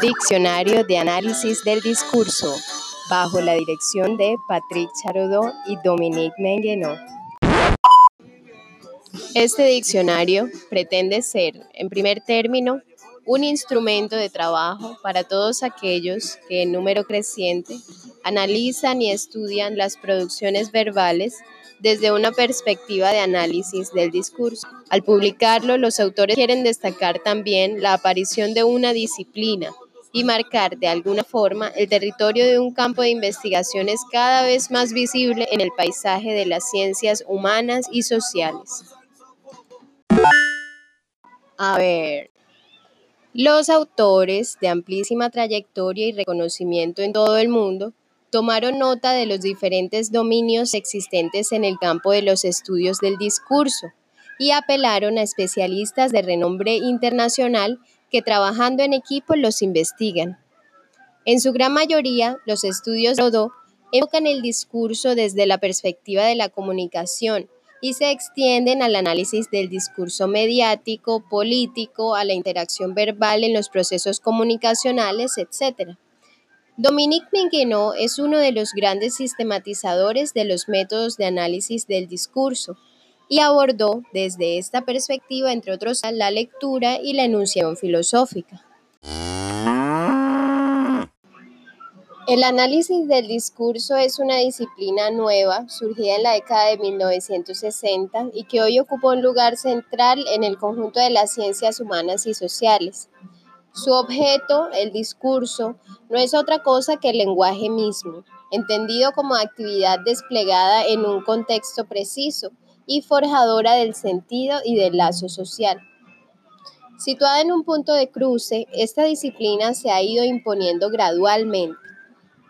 Diccionario de Análisis del Discurso, bajo la dirección de Patrick Charodot y Dominique Menguenot. Este diccionario pretende ser, en primer término, un instrumento de trabajo para todos aquellos que en número creciente analizan y estudian las producciones verbales desde una perspectiva de análisis del discurso. Al publicarlo, los autores quieren destacar también la aparición de una disciplina y marcar de alguna forma el territorio de un campo de investigaciones cada vez más visible en el paisaje de las ciencias humanas y sociales. A ver, los autores de amplísima trayectoria y reconocimiento en todo el mundo tomaron nota de los diferentes dominios existentes en el campo de los estudios del discurso y apelaron a especialistas de renombre internacional que trabajando en equipo los investigan. En su gran mayoría, los estudios de Rodó enfocan el discurso desde la perspectiva de la comunicación y se extienden al análisis del discurso mediático, político, a la interacción verbal en los procesos comunicacionales, etc. Dominique Menguenot es uno de los grandes sistematizadores de los métodos de análisis del discurso y abordó desde esta perspectiva, entre otros, la lectura y la enunciación filosófica. El análisis del discurso es una disciplina nueva, surgida en la década de 1960 y que hoy ocupa un lugar central en el conjunto de las ciencias humanas y sociales. Su objeto, el discurso, no es otra cosa que el lenguaje mismo, entendido como actividad desplegada en un contexto preciso y forjadora del sentido y del lazo social. Situada en un punto de cruce, esta disciplina se ha ido imponiendo gradualmente.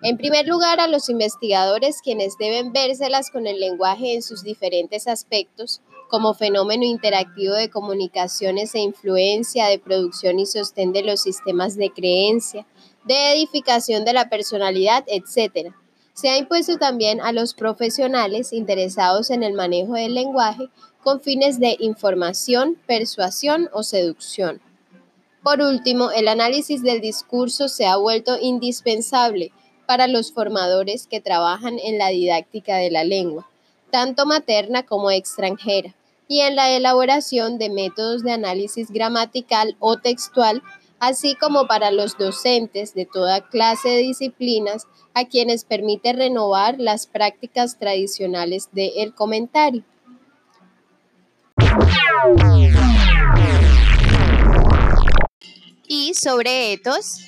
En primer lugar, a los investigadores quienes deben vérselas con el lenguaje en sus diferentes aspectos, como fenómeno interactivo de comunicaciones e influencia, de producción y sostén de los sistemas de creencia, de edificación de la personalidad, etc. Se ha impuesto también a los profesionales interesados en el manejo del lenguaje con fines de información, persuasión o seducción. Por último, el análisis del discurso se ha vuelto indispensable para los formadores que trabajan en la didáctica de la lengua, tanto materna como extranjera, y en la elaboración de métodos de análisis gramatical o textual, así como para los docentes de toda clase de disciplinas a quienes permite renovar las prácticas tradicionales del comentario. Y sobre etos,